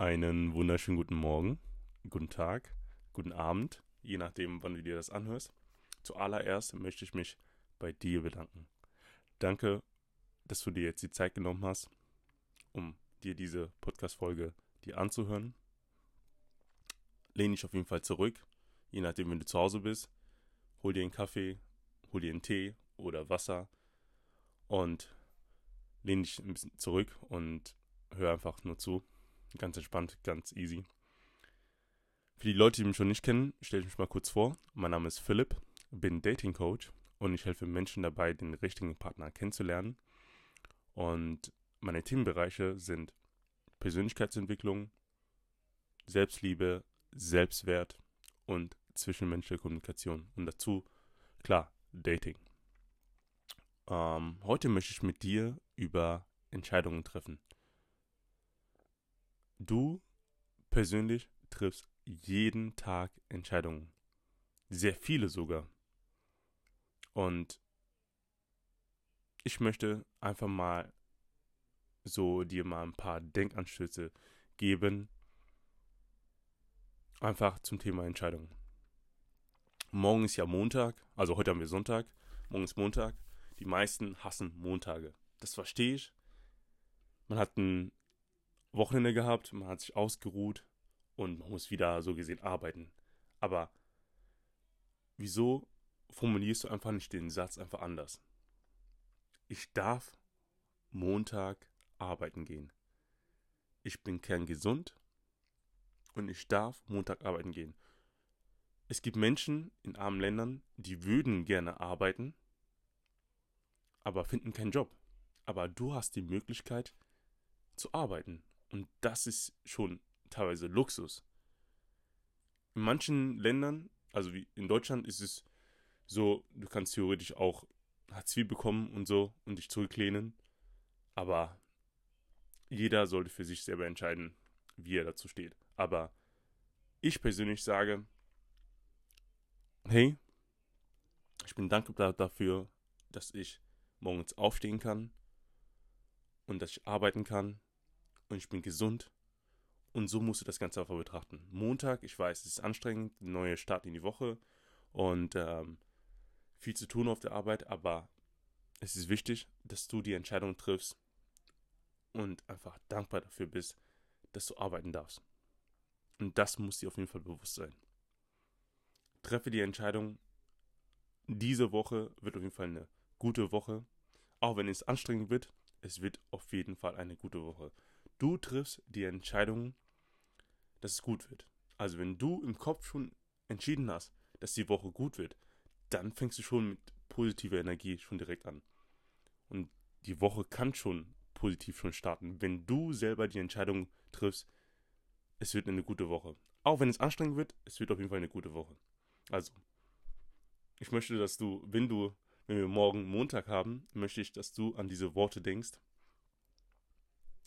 Einen wunderschönen guten Morgen, guten Tag, guten Abend, je nachdem, wann du dir das anhörst. Zuallererst möchte ich mich bei dir bedanken. Danke, dass du dir jetzt die Zeit genommen hast, um dir diese Podcast-Folge dir anzuhören. Lehn dich auf jeden Fall zurück, je nachdem, wenn du zu Hause bist. Hol dir einen Kaffee, hol dir einen Tee oder Wasser und lehn dich ein bisschen zurück und hör einfach nur zu. Ganz entspannt, ganz easy. Für die Leute, die mich schon nicht kennen, stelle ich mich mal kurz vor. Mein Name ist Philipp, bin Dating Coach und ich helfe Menschen dabei, den richtigen Partner kennenzulernen. Und meine Themenbereiche sind Persönlichkeitsentwicklung, Selbstliebe, Selbstwert und zwischenmenschliche Kommunikation. Und dazu, klar, Dating. Ähm, heute möchte ich mit dir über Entscheidungen treffen. Du persönlich triffst jeden Tag Entscheidungen. Sehr viele sogar. Und ich möchte einfach mal so dir mal ein paar Denkanstöße geben. Einfach zum Thema Entscheidungen. Morgen ist ja Montag, also heute haben wir Sonntag, morgen ist Montag. Die meisten hassen Montage. Das verstehe ich. Man hat ein Wochenende gehabt, man hat sich ausgeruht und man muss wieder so gesehen arbeiten. Aber wieso formulierst du einfach nicht den Satz einfach anders? Ich darf Montag arbeiten gehen. Ich bin kerngesund und ich darf Montag arbeiten gehen. Es gibt Menschen in armen Ländern, die würden gerne arbeiten, aber finden keinen Job. Aber du hast die Möglichkeit zu arbeiten. Und das ist schon teilweise Luxus. In manchen Ländern, also wie in Deutschland, ist es so, du kannst theoretisch auch Hartz IV bekommen und so und dich zurücklehnen. Aber jeder sollte für sich selber entscheiden, wie er dazu steht. Aber ich persönlich sage, hey, ich bin dankbar dafür, dass ich morgens aufstehen kann und dass ich arbeiten kann und ich bin gesund. Und so musst du das Ganze einfach betrachten. Montag, ich weiß, es ist anstrengend, neue Start in die Woche und ähm, viel zu tun auf der Arbeit, aber es ist wichtig, dass du die Entscheidung triffst und einfach dankbar dafür bist, dass du arbeiten darfst. Und das muss dir auf jeden Fall bewusst sein. Treffe die Entscheidung, diese Woche wird auf jeden Fall eine gute Woche. Auch wenn es anstrengend wird, es wird auf jeden Fall eine gute Woche. Du triffst die Entscheidung, dass es gut wird. Also wenn du im Kopf schon entschieden hast, dass die Woche gut wird, dann fängst du schon mit positiver Energie schon direkt an. Und die Woche kann schon positiv schon starten, wenn du selber die Entscheidung triffst, es wird eine gute Woche. Auch wenn es anstrengend wird, es wird auf jeden Fall eine gute Woche. Also, ich möchte, dass du, wenn du, wenn wir morgen Montag haben, möchte ich, dass du an diese Worte denkst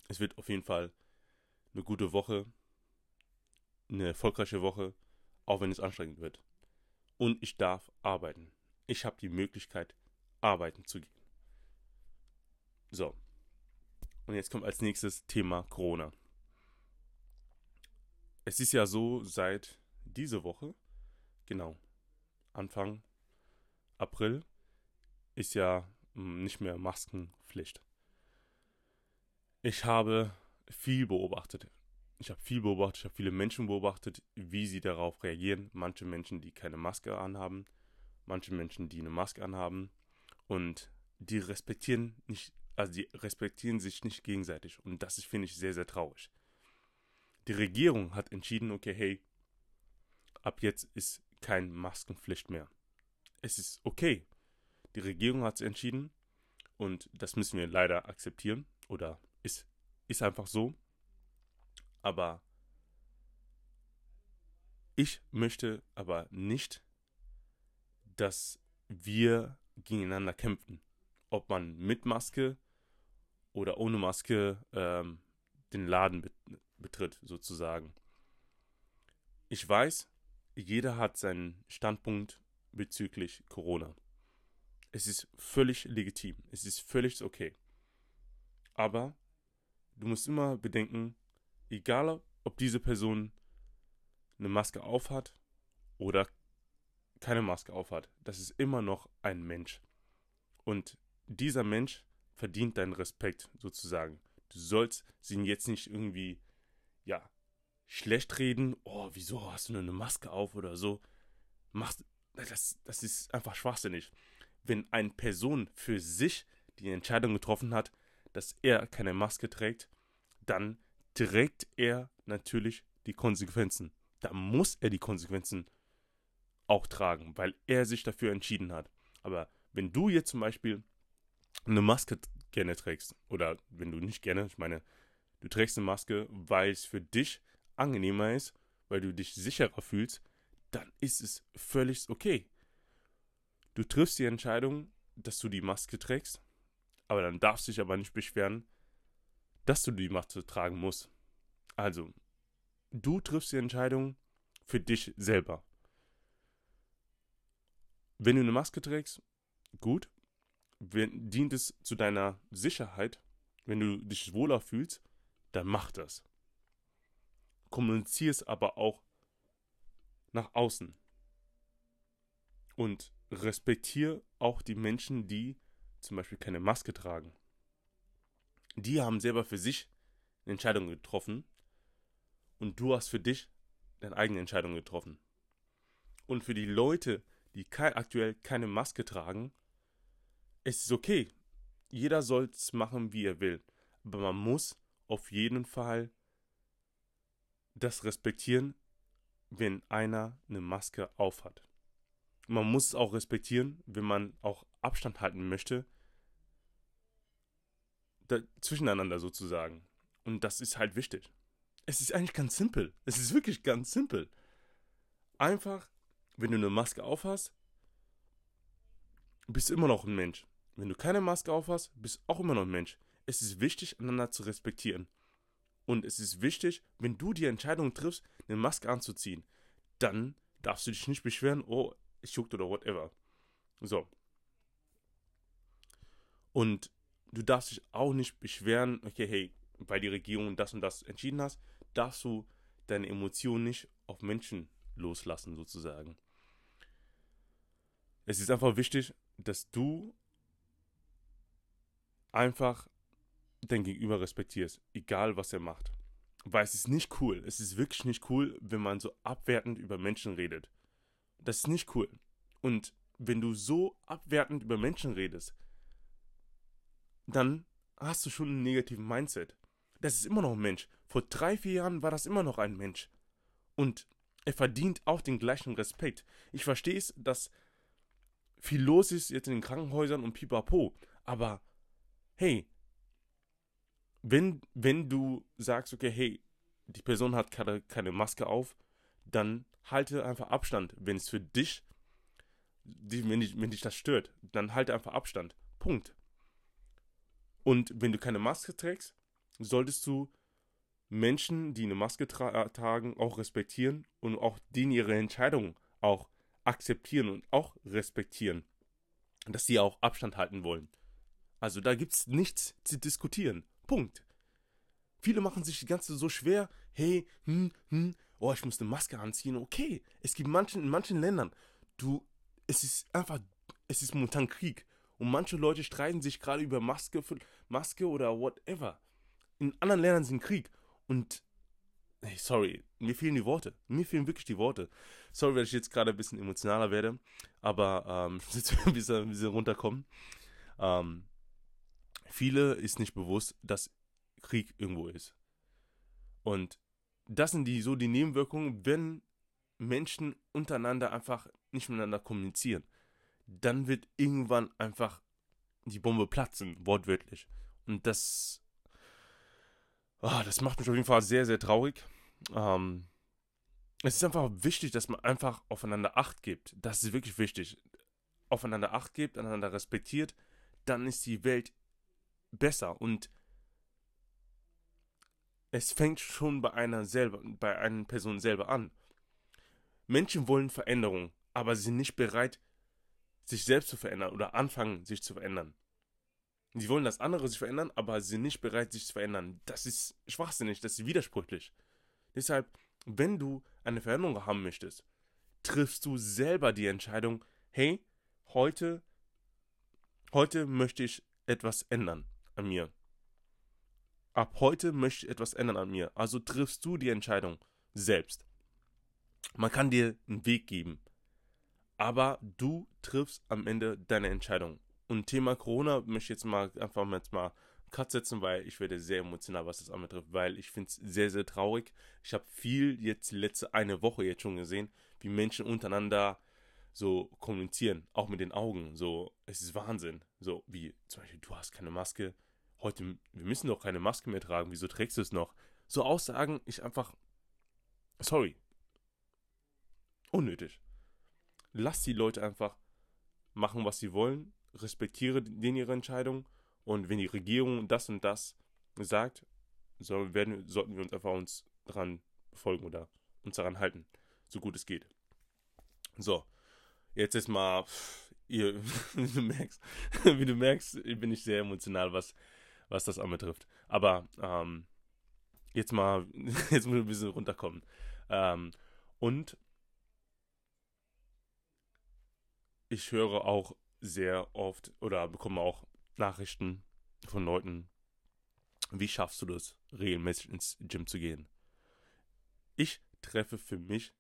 es wird auf jeden Fall eine gute Woche, eine erfolgreiche Woche, auch wenn es anstrengend wird. Und ich darf arbeiten. Ich habe die Möglichkeit, arbeiten zu gehen. So. Und jetzt kommt als nächstes Thema Corona. Es ist ja so, seit dieser Woche, genau, Anfang April, ist ja hm, nicht mehr Maskenpflicht. Ich habe viel beobachtet. Ich habe viel beobachtet, ich habe viele Menschen beobachtet, wie sie darauf reagieren. Manche Menschen, die keine Maske anhaben, manche Menschen, die eine Maske anhaben und die respektieren nicht, also die respektieren sich nicht gegenseitig und das finde ich, sehr, sehr traurig. Die Regierung hat entschieden, okay, hey, ab jetzt ist kein Maskenpflicht mehr. Es ist okay. Die Regierung hat es entschieden und das müssen wir leider akzeptieren oder ist, ist einfach so. Aber ich möchte aber nicht, dass wir gegeneinander kämpfen. Ob man mit Maske oder ohne Maske ähm, den Laden betritt, sozusagen. Ich weiß, jeder hat seinen Standpunkt bezüglich Corona. Es ist völlig legitim. Es ist völlig okay. Aber du musst immer bedenken, egal ob diese Person eine Maske aufhat oder keine Maske aufhat. Das ist immer noch ein Mensch. Und dieser Mensch verdient deinen Respekt sozusagen. Du sollst ihn jetzt nicht irgendwie, ja, schlecht reden. Oh, wieso hast du nur eine Maske auf oder so? Machst, das, das ist einfach schwachsinnig. Wenn eine Person für sich die Entscheidung getroffen hat, dass er keine Maske trägt, dann trägt er natürlich die Konsequenzen. Da muss er die Konsequenzen auch tragen, weil er sich dafür entschieden hat. Aber wenn du jetzt zum Beispiel eine Maske gerne trägst, oder wenn du nicht gerne, ich meine, du trägst eine Maske, weil es für dich angenehmer ist, weil du dich sicherer fühlst, dann ist es völlig okay. Du triffst die Entscheidung, dass du die Maske trägst, aber dann darfst du dich aber nicht beschweren, dass du die Maske tragen musst. Also, du triffst die Entscheidung für dich selber. Wenn du eine Maske trägst, gut. Wenn, dient es zu deiner Sicherheit, wenn du dich wohler fühlst, dann mach das. Kommunizier es aber auch nach außen. Und respektiere auch die Menschen, die zum Beispiel keine Maske tragen. Die haben selber für sich eine Entscheidung getroffen und du hast für dich deine eigene Entscheidung getroffen. Und für die Leute, die ke aktuell keine Maske tragen, es ist okay. Jeder soll es machen, wie er will. Aber man muss auf jeden Fall das respektieren, wenn einer eine Maske aufhat. Man muss es auch respektieren, wenn man auch Abstand halten möchte, zwischeneinander sozusagen. Und das ist halt wichtig. Es ist eigentlich ganz simpel. Es ist wirklich ganz simpel. Einfach, wenn du eine Maske aufhast, bist du immer noch ein Mensch. Wenn du keine Maske aufhast, bist du auch immer noch ein Mensch. Es ist wichtig, einander zu respektieren. Und es ist wichtig, wenn du die Entscheidung triffst, eine Maske anzuziehen, dann darfst du dich nicht beschweren, oh, es juckt oder whatever. So. Und du darfst dich auch nicht beschweren, okay, hey, weil die Regierung das und das entschieden hast, darfst du deine Emotionen nicht auf Menschen loslassen, sozusagen. Es ist einfach wichtig, dass du einfach dein Gegenüber respektierst, egal was er macht. Weil es ist nicht cool, es ist wirklich nicht cool, wenn man so abwertend über Menschen redet. Das ist nicht cool. Und wenn du so abwertend über Menschen redest, dann hast du schon einen negativen Mindset. Das ist immer noch ein Mensch. Vor drei, vier Jahren war das immer noch ein Mensch. Und er verdient auch den gleichen Respekt. Ich verstehe es, dass viel los ist jetzt in den Krankenhäusern und pipapo. Aber hey, wenn, wenn du sagst, okay, hey, die Person hat keine, keine Maske auf, dann halte einfach Abstand. Wenn es für dich, wenn, dich, wenn dich das stört, dann halte einfach Abstand. Punkt. Und wenn du keine Maske trägst, solltest du Menschen, die eine Maske tra tragen, auch respektieren und auch denen ihre Entscheidung auch akzeptieren und auch respektieren. Dass sie auch Abstand halten wollen. Also da gibt es nichts zu diskutieren. Punkt. Viele machen sich die ganze so schwer. Hey, hm, hm, oh, ich muss eine Maske anziehen. Okay, es gibt manchen, in manchen Ländern, du, es ist einfach, es ist momentan Krieg. Und manche Leute streiten sich gerade über Maske, Maske oder whatever. In anderen Ländern sind Krieg. Und, hey, sorry, mir fehlen die Worte. Mir fehlen wirklich die Worte. Sorry, wenn ich jetzt gerade ein bisschen emotionaler werde. Aber, ähm, ich muss jetzt ein bisschen, ein bisschen runterkommen. Ähm, viele ist nicht bewusst, dass Krieg irgendwo ist. Und das sind die so die Nebenwirkungen, wenn Menschen untereinander einfach nicht miteinander kommunizieren. Dann wird irgendwann einfach die Bombe platzen, wortwörtlich. Und das, oh, das macht mich auf jeden Fall sehr, sehr traurig. Ähm, es ist einfach wichtig, dass man einfach aufeinander Acht gibt. Das ist wirklich wichtig. Aufeinander Acht gibt, einander respektiert, dann ist die Welt besser und es fängt schon bei einer selber, bei einer Person selber an. Menschen wollen Veränderung, aber sie sind nicht bereit, sich selbst zu verändern oder anfangen, sich zu verändern. Sie wollen, dass andere sich verändern, aber sie sind nicht bereit, sich zu verändern. Das ist schwachsinnig, das ist widersprüchlich. Deshalb, wenn du eine Veränderung haben möchtest, triffst du selber die Entscheidung, hey, heute, heute möchte ich etwas ändern an mir. Ab heute möchte ich etwas ändern an mir. Also triffst du die Entscheidung selbst. Man kann dir einen Weg geben, aber du triffst am Ende deine Entscheidung. Und Thema Corona möchte ich jetzt mal einfach mal, jetzt mal Cut setzen, weil ich werde sehr emotional, was das anbetrifft, weil ich finde es sehr, sehr traurig. Ich habe viel jetzt letzte eine Woche jetzt schon gesehen, wie Menschen untereinander so kommunizieren, auch mit den Augen. So, es ist Wahnsinn. So, wie zum Beispiel, du hast keine Maske. Heute, wir müssen doch keine Maske mehr tragen. Wieso trägst du es noch? So Aussagen, ich einfach, sorry, unnötig. Lass die Leute einfach machen, was sie wollen. Respektiere denen ihre Entscheidung. Und wenn die Regierung das und das sagt, so werden, sollten wir uns einfach uns daran folgen oder uns daran halten, so gut es geht. So, jetzt ist mal, ihr, wie du merkst, wie du merkst, bin ich sehr emotional, was, was das anbetrifft. Aber ähm, jetzt mal, jetzt muss ich ein bisschen runterkommen. Ähm, und ich höre auch sehr oft oder bekomme auch Nachrichten von Leuten, wie schaffst du das, regelmäßig ins Gym zu gehen? Ich treffe für mich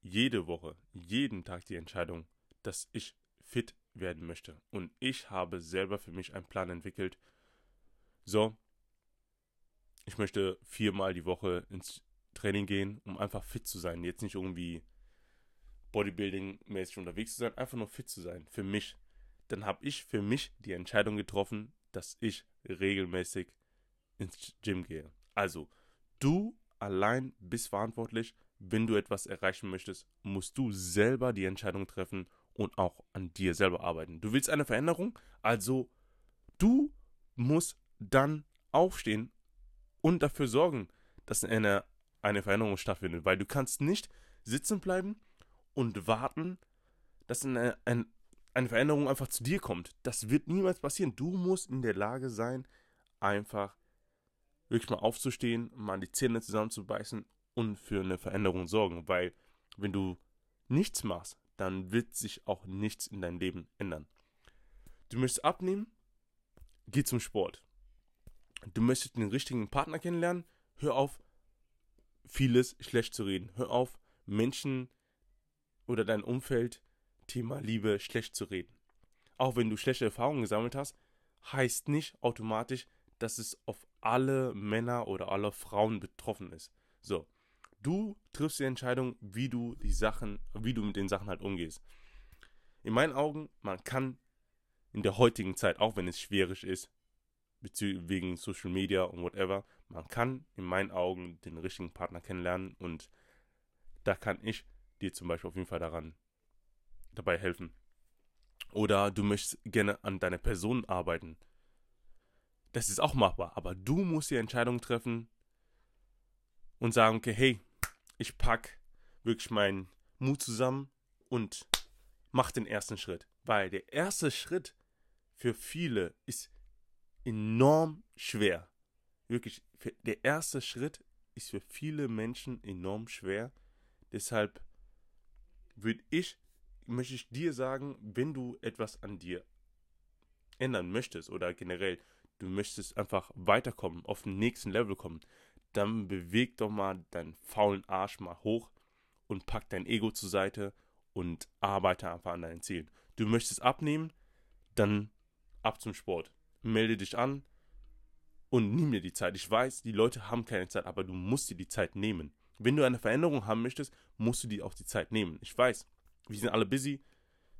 jede Woche, jeden Tag die Entscheidung, dass ich fit werden möchte. Und ich habe selber für mich einen Plan entwickelt. So, ich möchte viermal die Woche ins Training gehen, um einfach fit zu sein. Jetzt nicht irgendwie Bodybuilding-mäßig unterwegs zu sein, einfach nur fit zu sein. Für mich. Dann habe ich für mich die Entscheidung getroffen, dass ich regelmäßig ins Gym gehe. Also, du allein bist verantwortlich. Wenn du etwas erreichen möchtest, musst du selber die Entscheidung treffen und auch an dir selber arbeiten. Du willst eine Veränderung, also du musst dann aufstehen und dafür sorgen, dass eine, eine Veränderung stattfindet, weil du kannst nicht sitzen bleiben und warten, dass eine, eine, eine Veränderung einfach zu dir kommt. Das wird niemals passieren. Du musst in der Lage sein, einfach wirklich mal aufzustehen, mal die Zähne zusammenzubeißen und für eine Veränderung sorgen. Weil wenn du nichts machst, dann wird sich auch nichts in deinem Leben ändern. Du möchtest abnehmen, geh zum Sport. Du möchtest den richtigen Partner kennenlernen, hör auf, vieles schlecht zu reden. Hör auf, Menschen oder dein Umfeld Thema Liebe schlecht zu reden. Auch wenn du schlechte Erfahrungen gesammelt hast, heißt nicht automatisch, dass es auf alle Männer oder alle Frauen betroffen ist. So, du triffst die Entscheidung, wie du die Sachen, wie du mit den Sachen halt umgehst. In meinen Augen, man kann in der heutigen Zeit, auch wenn es schwierig ist, wegen Social Media und whatever, man kann in meinen Augen den richtigen Partner kennenlernen und da kann ich dir zum Beispiel auf jeden Fall daran dabei helfen. Oder du möchtest gerne an deiner Person arbeiten. Das ist auch machbar, aber du musst die Entscheidung treffen und sagen, okay, hey, ich pack wirklich meinen Mut zusammen und mach den ersten Schritt. Weil der erste Schritt für viele ist enorm schwer. Wirklich, der erste Schritt ist für viele Menschen enorm schwer. Deshalb würde ich, möchte ich dir sagen, wenn du etwas an dir ändern möchtest oder generell du möchtest einfach weiterkommen, auf den nächsten Level kommen, dann beweg doch mal deinen faulen Arsch mal hoch und pack dein Ego zur Seite und arbeite einfach an deinen Zielen. Du möchtest abnehmen, dann ab zum Sport. Melde dich an und nimm dir die Zeit. Ich weiß, die Leute haben keine Zeit, aber du musst dir die Zeit nehmen. Wenn du eine Veränderung haben möchtest, musst du dir auch die Zeit nehmen. Ich weiß, wir sind alle busy,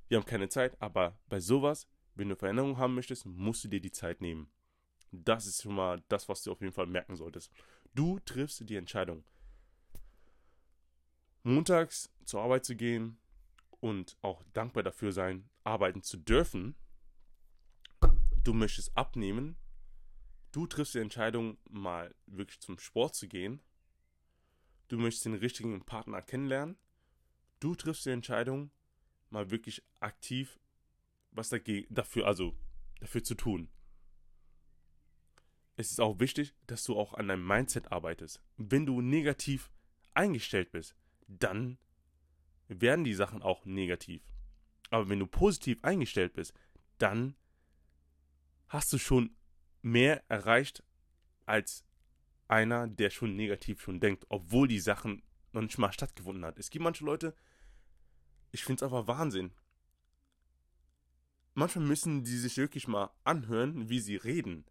wir haben keine Zeit, aber bei sowas, wenn du Veränderung haben möchtest, musst du dir die Zeit nehmen. Das ist schon mal das, was du auf jeden Fall merken solltest. Du triffst die Entscheidung. Montags zur Arbeit zu gehen und auch dankbar dafür sein, arbeiten zu dürfen. Du möchtest abnehmen. Du triffst die Entscheidung, mal wirklich zum Sport zu gehen du möchtest den richtigen Partner kennenlernen. Du triffst die Entscheidung, mal wirklich aktiv was dafür, also dafür zu tun. es ist auch wichtig, dass du auch an deinem Mindset arbeitest. Wenn du negativ eingestellt bist, dann werden die Sachen auch negativ. Aber wenn du positiv eingestellt bist, dann hast du schon mehr erreicht als einer, der schon negativ schon denkt, obwohl die Sachen noch nicht mal stattgefunden hat. Es gibt manche Leute, ich finde es einfach Wahnsinn. Manchmal müssen die sich wirklich mal anhören, wie sie reden.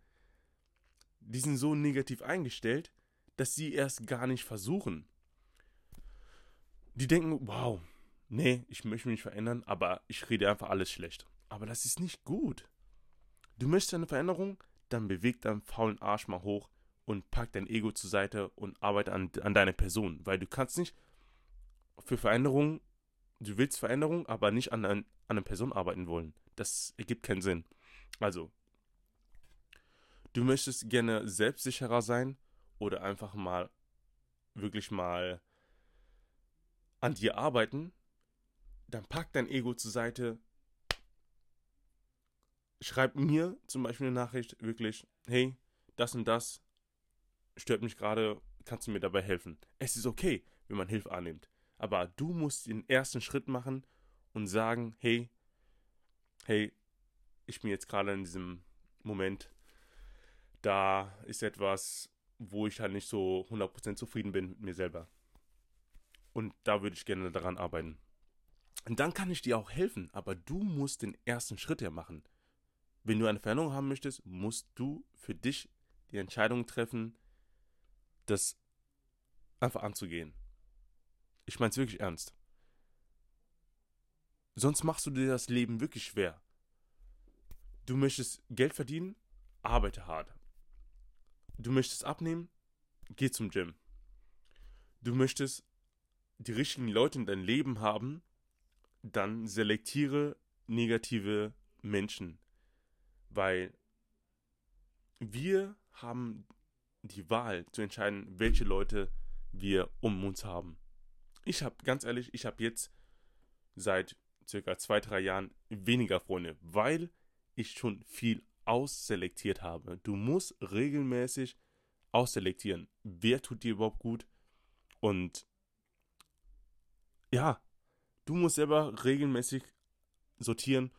Die sind so negativ eingestellt, dass sie erst gar nicht versuchen. Die denken, wow, nee, ich möchte mich verändern, aber ich rede einfach alles schlecht. Aber das ist nicht gut. Du möchtest eine Veränderung, dann beweg deinen faulen Arsch mal hoch und pack dein Ego zur Seite und arbeite an, an deiner Person. Weil du kannst nicht für Veränderung, du willst Veränderung, aber nicht an, an einer Person arbeiten wollen. Das ergibt keinen Sinn. Also, du möchtest gerne selbstsicherer sein oder einfach mal wirklich mal an dir arbeiten, dann pack dein Ego zur Seite. Schreib mir zum Beispiel eine Nachricht wirklich, hey, das und das stört mich gerade, kannst du mir dabei helfen? Es ist okay, wenn man Hilfe annimmt. Aber du musst den ersten Schritt machen und sagen, hey, hey, ich bin jetzt gerade in diesem Moment, da ist etwas, wo ich halt nicht so 100% zufrieden bin mit mir selber. Und da würde ich gerne daran arbeiten. Und dann kann ich dir auch helfen, aber du musst den ersten Schritt ja machen. Wenn du eine Veränderung haben möchtest, musst du für dich die Entscheidung treffen, das einfach anzugehen. Ich meine es wirklich ernst. Sonst machst du dir das Leben wirklich schwer. Du möchtest Geld verdienen, arbeite hart. Du möchtest abnehmen, geh zum Gym. Du möchtest die richtigen Leute in deinem Leben haben, dann selektiere negative Menschen. Weil wir haben die Wahl zu entscheiden, welche Leute wir um uns haben. Ich habe, ganz ehrlich, ich habe jetzt seit circa zwei, drei Jahren weniger Freunde, weil ich schon viel ausselektiert habe. Du musst regelmäßig ausselektieren, wer tut dir überhaupt gut und ja, du musst selber regelmäßig sortieren,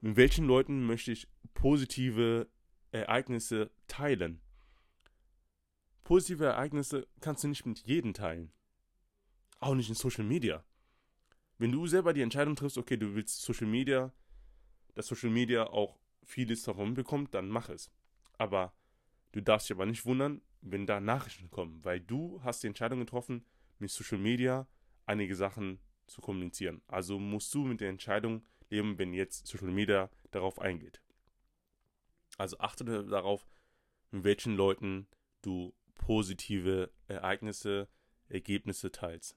mit welchen Leuten möchte ich positive Ereignisse teilen. Positive Ereignisse kannst du nicht mit jedem teilen. Auch nicht in Social Media. Wenn du selber die Entscheidung triffst, okay, du willst Social Media, dass Social Media auch vieles davon bekommt, dann mach es. Aber du darfst dich aber nicht wundern, wenn da Nachrichten kommen, weil du hast die Entscheidung getroffen, mit Social Media einige Sachen zu kommunizieren. Also musst du mit der Entscheidung leben, wenn jetzt Social Media darauf eingeht. Also achte darauf, mit welchen Leuten du positive Ereignisse, Ergebnisse teilst.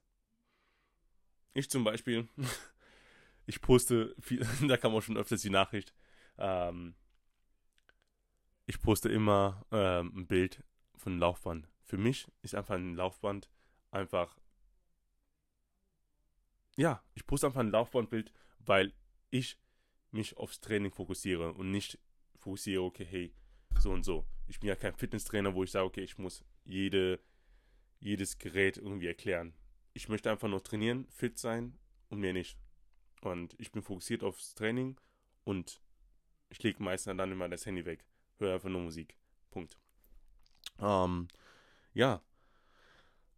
Ich zum Beispiel, ich poste, viel, da kam auch schon öfters die Nachricht, ähm, ich poste immer ähm, ein Bild von Laufband. Für mich ist einfach ein Laufband einfach, ja, ich poste einfach ein Laufbandbild, weil ich mich aufs Training fokussiere und nicht fokussiere, okay, hey, so und so. Ich bin ja kein Fitnesstrainer, wo ich sage, okay, ich muss jede, jedes Gerät irgendwie erklären. Ich möchte einfach nur trainieren, fit sein und mehr nicht. Und ich bin fokussiert aufs Training und ich lege meistens dann immer das Handy weg. Höre einfach nur Musik. Punkt. Ähm, ja.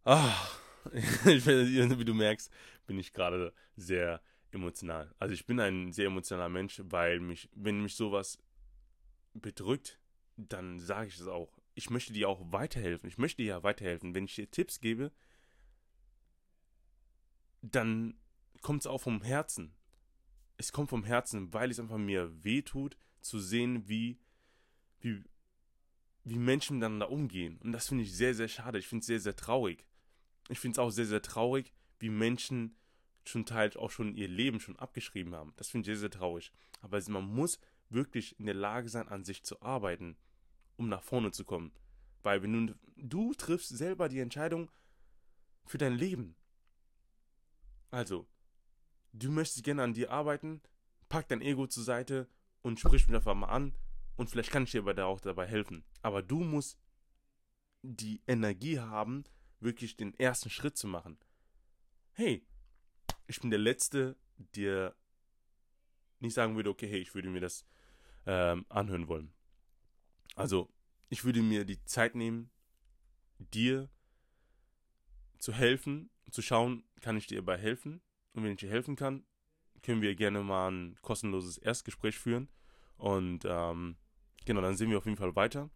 Ah, wie du merkst, bin ich gerade sehr emotional. Also ich bin ein sehr emotionaler Mensch, weil mich, wenn mich sowas bedrückt, dann sage ich es auch. Ich möchte dir auch weiterhelfen. Ich möchte dir ja weiterhelfen. Wenn ich dir Tipps gebe, dann kommt es auch vom Herzen. Es kommt vom Herzen, weil es einfach mir wehtut, zu sehen, wie, wie, wie Menschen miteinander umgehen. Und das finde ich sehr, sehr schade. Ich finde es sehr, sehr traurig. Ich finde es auch sehr, sehr traurig, wie Menschen zum Teil auch schon ihr Leben schon abgeschrieben haben. Das finde ich sehr, sehr traurig. Aber man muss wirklich in der Lage sein, an sich zu arbeiten, um nach vorne zu kommen. Weil wenn du, du triffst selber die Entscheidung für dein Leben. Also, du möchtest gerne an dir arbeiten, pack dein Ego zur Seite und sprich mich einfach mal an Und vielleicht kann ich dir aber auch dabei helfen. Aber du musst die Energie haben, wirklich den ersten Schritt zu machen. Hey, ich bin der Letzte, der nicht sagen würde, okay, hey, ich würde mir das ähm, anhören wollen. Also, ich würde mir die Zeit nehmen, dir zu helfen, zu schauen, kann ich dir dabei helfen? Und wenn ich dir helfen kann, können wir gerne mal ein kostenloses Erstgespräch führen. Und ähm, genau, dann sehen wir auf jeden Fall weiter.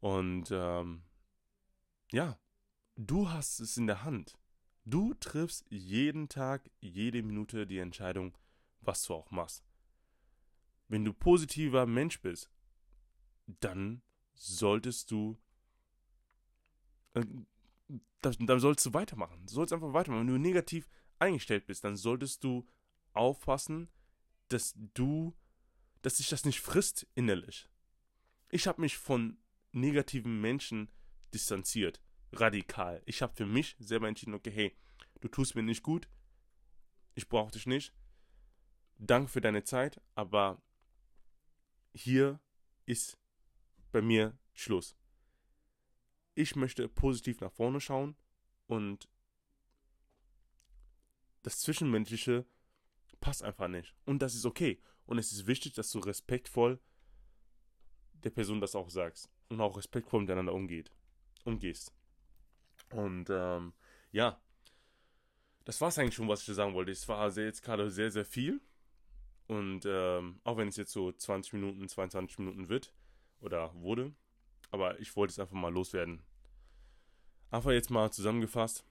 Und ähm, ja, du hast es in der Hand. Du triffst jeden Tag, jede Minute die Entscheidung, was du auch machst. Wenn du positiver Mensch bist, dann solltest du äh, dann sollst du weitermachen. Du sollst einfach weitermachen. Wenn du negativ eingestellt bist, dann solltest du aufpassen, dass du, dass dich das nicht frisst innerlich. Ich habe mich von negativen Menschen distanziert, radikal. Ich habe für mich selber entschieden, okay, hey, du tust mir nicht gut, ich brauche dich nicht. Danke für deine Zeit, aber hier ist bei mir Schluss. Ich möchte positiv nach vorne schauen und das Zwischenmenschliche passt einfach nicht. Und das ist okay. Und es ist wichtig, dass du respektvoll der Person das auch sagst. Und auch respektvoll miteinander umgeht. Umgehst. Und ähm, ja, das war es eigentlich schon, was ich dir sagen wollte. Es war jetzt gerade sehr, sehr viel. Und ähm, auch wenn es jetzt so 20 Minuten, 22 Minuten wird oder wurde, aber ich wollte es einfach mal loswerden. Einfach jetzt mal zusammengefasst.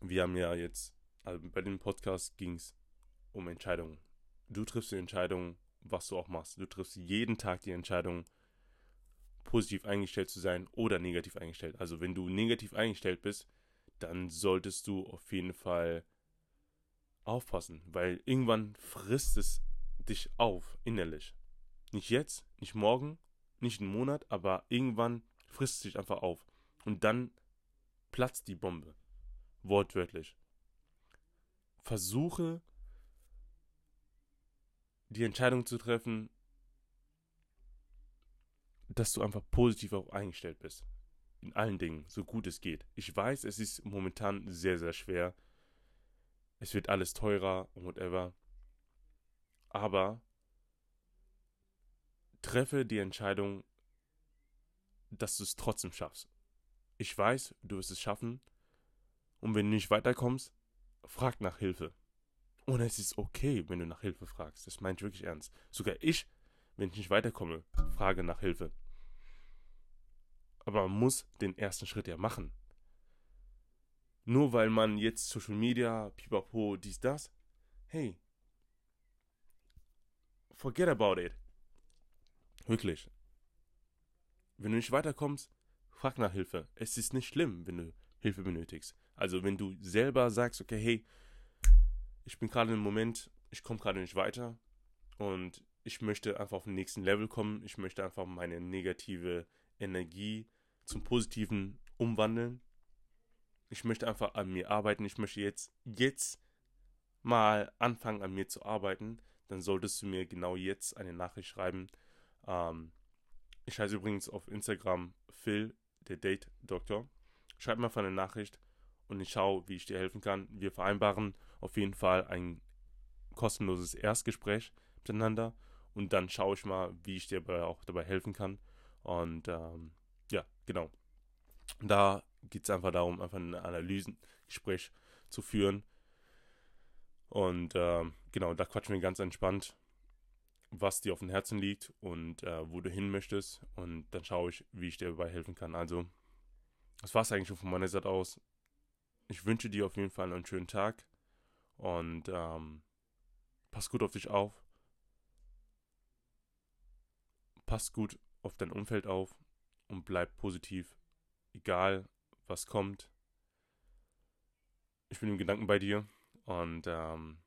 Wir haben ja jetzt, also bei dem Podcast ging es um Entscheidungen. Du triffst die Entscheidung, was du auch machst. Du triffst jeden Tag die Entscheidung, positiv eingestellt zu sein oder negativ eingestellt. Also wenn du negativ eingestellt bist, dann solltest du auf jeden Fall aufpassen, weil irgendwann frisst es dich auf innerlich. Nicht jetzt, nicht morgen, nicht einen Monat, aber irgendwann frisst es dich einfach auf. Und dann platzt die Bombe. Wortwörtlich. Versuche die Entscheidung zu treffen, dass du einfach positiv auch eingestellt bist. In allen Dingen, so gut es geht. Ich weiß, es ist momentan sehr, sehr schwer. Es wird alles teurer und whatever. Aber treffe die Entscheidung, dass du es trotzdem schaffst. Ich weiß, du wirst es schaffen. Und wenn du nicht weiterkommst, frag nach Hilfe. Und es ist okay, wenn du nach Hilfe fragst. Das meine ich wirklich ernst. Sogar ich, wenn ich nicht weiterkomme, frage nach Hilfe. Aber man muss den ersten Schritt ja machen. Nur weil man jetzt Social Media, pipapo, dies, das. Hey. Forget about it. Wirklich. Wenn du nicht weiterkommst, frag nach Hilfe. Es ist nicht schlimm, wenn du Hilfe benötigst. Also wenn du selber sagst, okay, hey, ich bin gerade im Moment, ich komme gerade nicht weiter und ich möchte einfach auf den nächsten Level kommen. Ich möchte einfach meine negative Energie zum Positiven umwandeln. Ich möchte einfach an mir arbeiten. Ich möchte jetzt, jetzt mal anfangen, an mir zu arbeiten. Dann solltest du mir genau jetzt eine Nachricht schreiben ähm, ich heiße übrigens auf Instagram Phil, der Date Doktor. Schreib mir einfach eine Nachricht und ich schaue, wie ich dir helfen kann. Wir vereinbaren auf jeden Fall ein kostenloses Erstgespräch miteinander und dann schaue ich mal, wie ich dir auch dabei helfen kann. Und ähm, ja, genau. Da geht es einfach darum, einfach ein Analysengespräch zu führen. Und ähm, genau, da quatschen wir ganz entspannt was dir auf dem Herzen liegt und äh, wo du hin möchtest. Und dann schaue ich, wie ich dir dabei helfen kann. Also, das war es eigentlich schon von meiner Seite aus. Ich wünsche dir auf jeden Fall einen schönen Tag und ähm, pass gut auf dich auf. Pass gut auf dein Umfeld auf und bleib positiv, egal was kommt. Ich bin im Gedanken bei dir und ähm,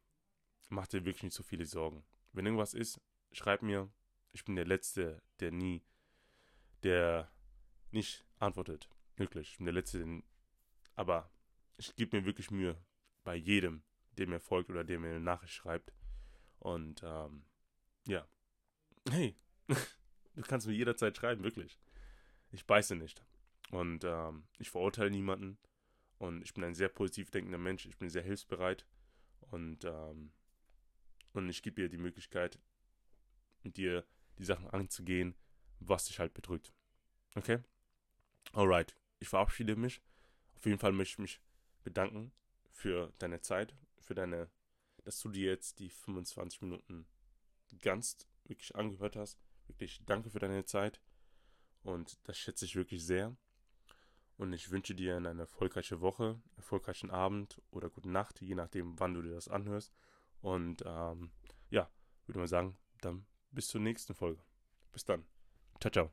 mach dir wirklich nicht so viele Sorgen. Wenn irgendwas ist, schreib mir. Ich bin der Letzte, der nie, der nicht antwortet. Wirklich. Ich bin der Letzte, der, aber ich gebe mir wirklich Mühe bei jedem, der mir folgt oder der mir eine Nachricht schreibt. Und ähm, ja, hey, du kannst mir jederzeit schreiben, wirklich. Ich beiße nicht. Und ähm, ich verurteile niemanden. Und ich bin ein sehr positiv denkender Mensch. Ich bin sehr hilfsbereit. Und, ähm, und ich gebe dir die Möglichkeit, mit dir die Sachen anzugehen, was dich halt bedrückt. Okay? Alright. Ich verabschiede mich. Auf jeden Fall möchte ich mich bedanken für deine Zeit, für deine, dass du dir jetzt die 25 Minuten ganz wirklich angehört hast. Wirklich danke für deine Zeit. Und das schätze ich wirklich sehr. Und ich wünsche dir eine erfolgreiche Woche, erfolgreichen Abend oder gute Nacht, je nachdem, wann du dir das anhörst. Und ähm, ja, würde mal sagen, dann bis zur nächsten Folge. Bis dann. Ciao, ciao.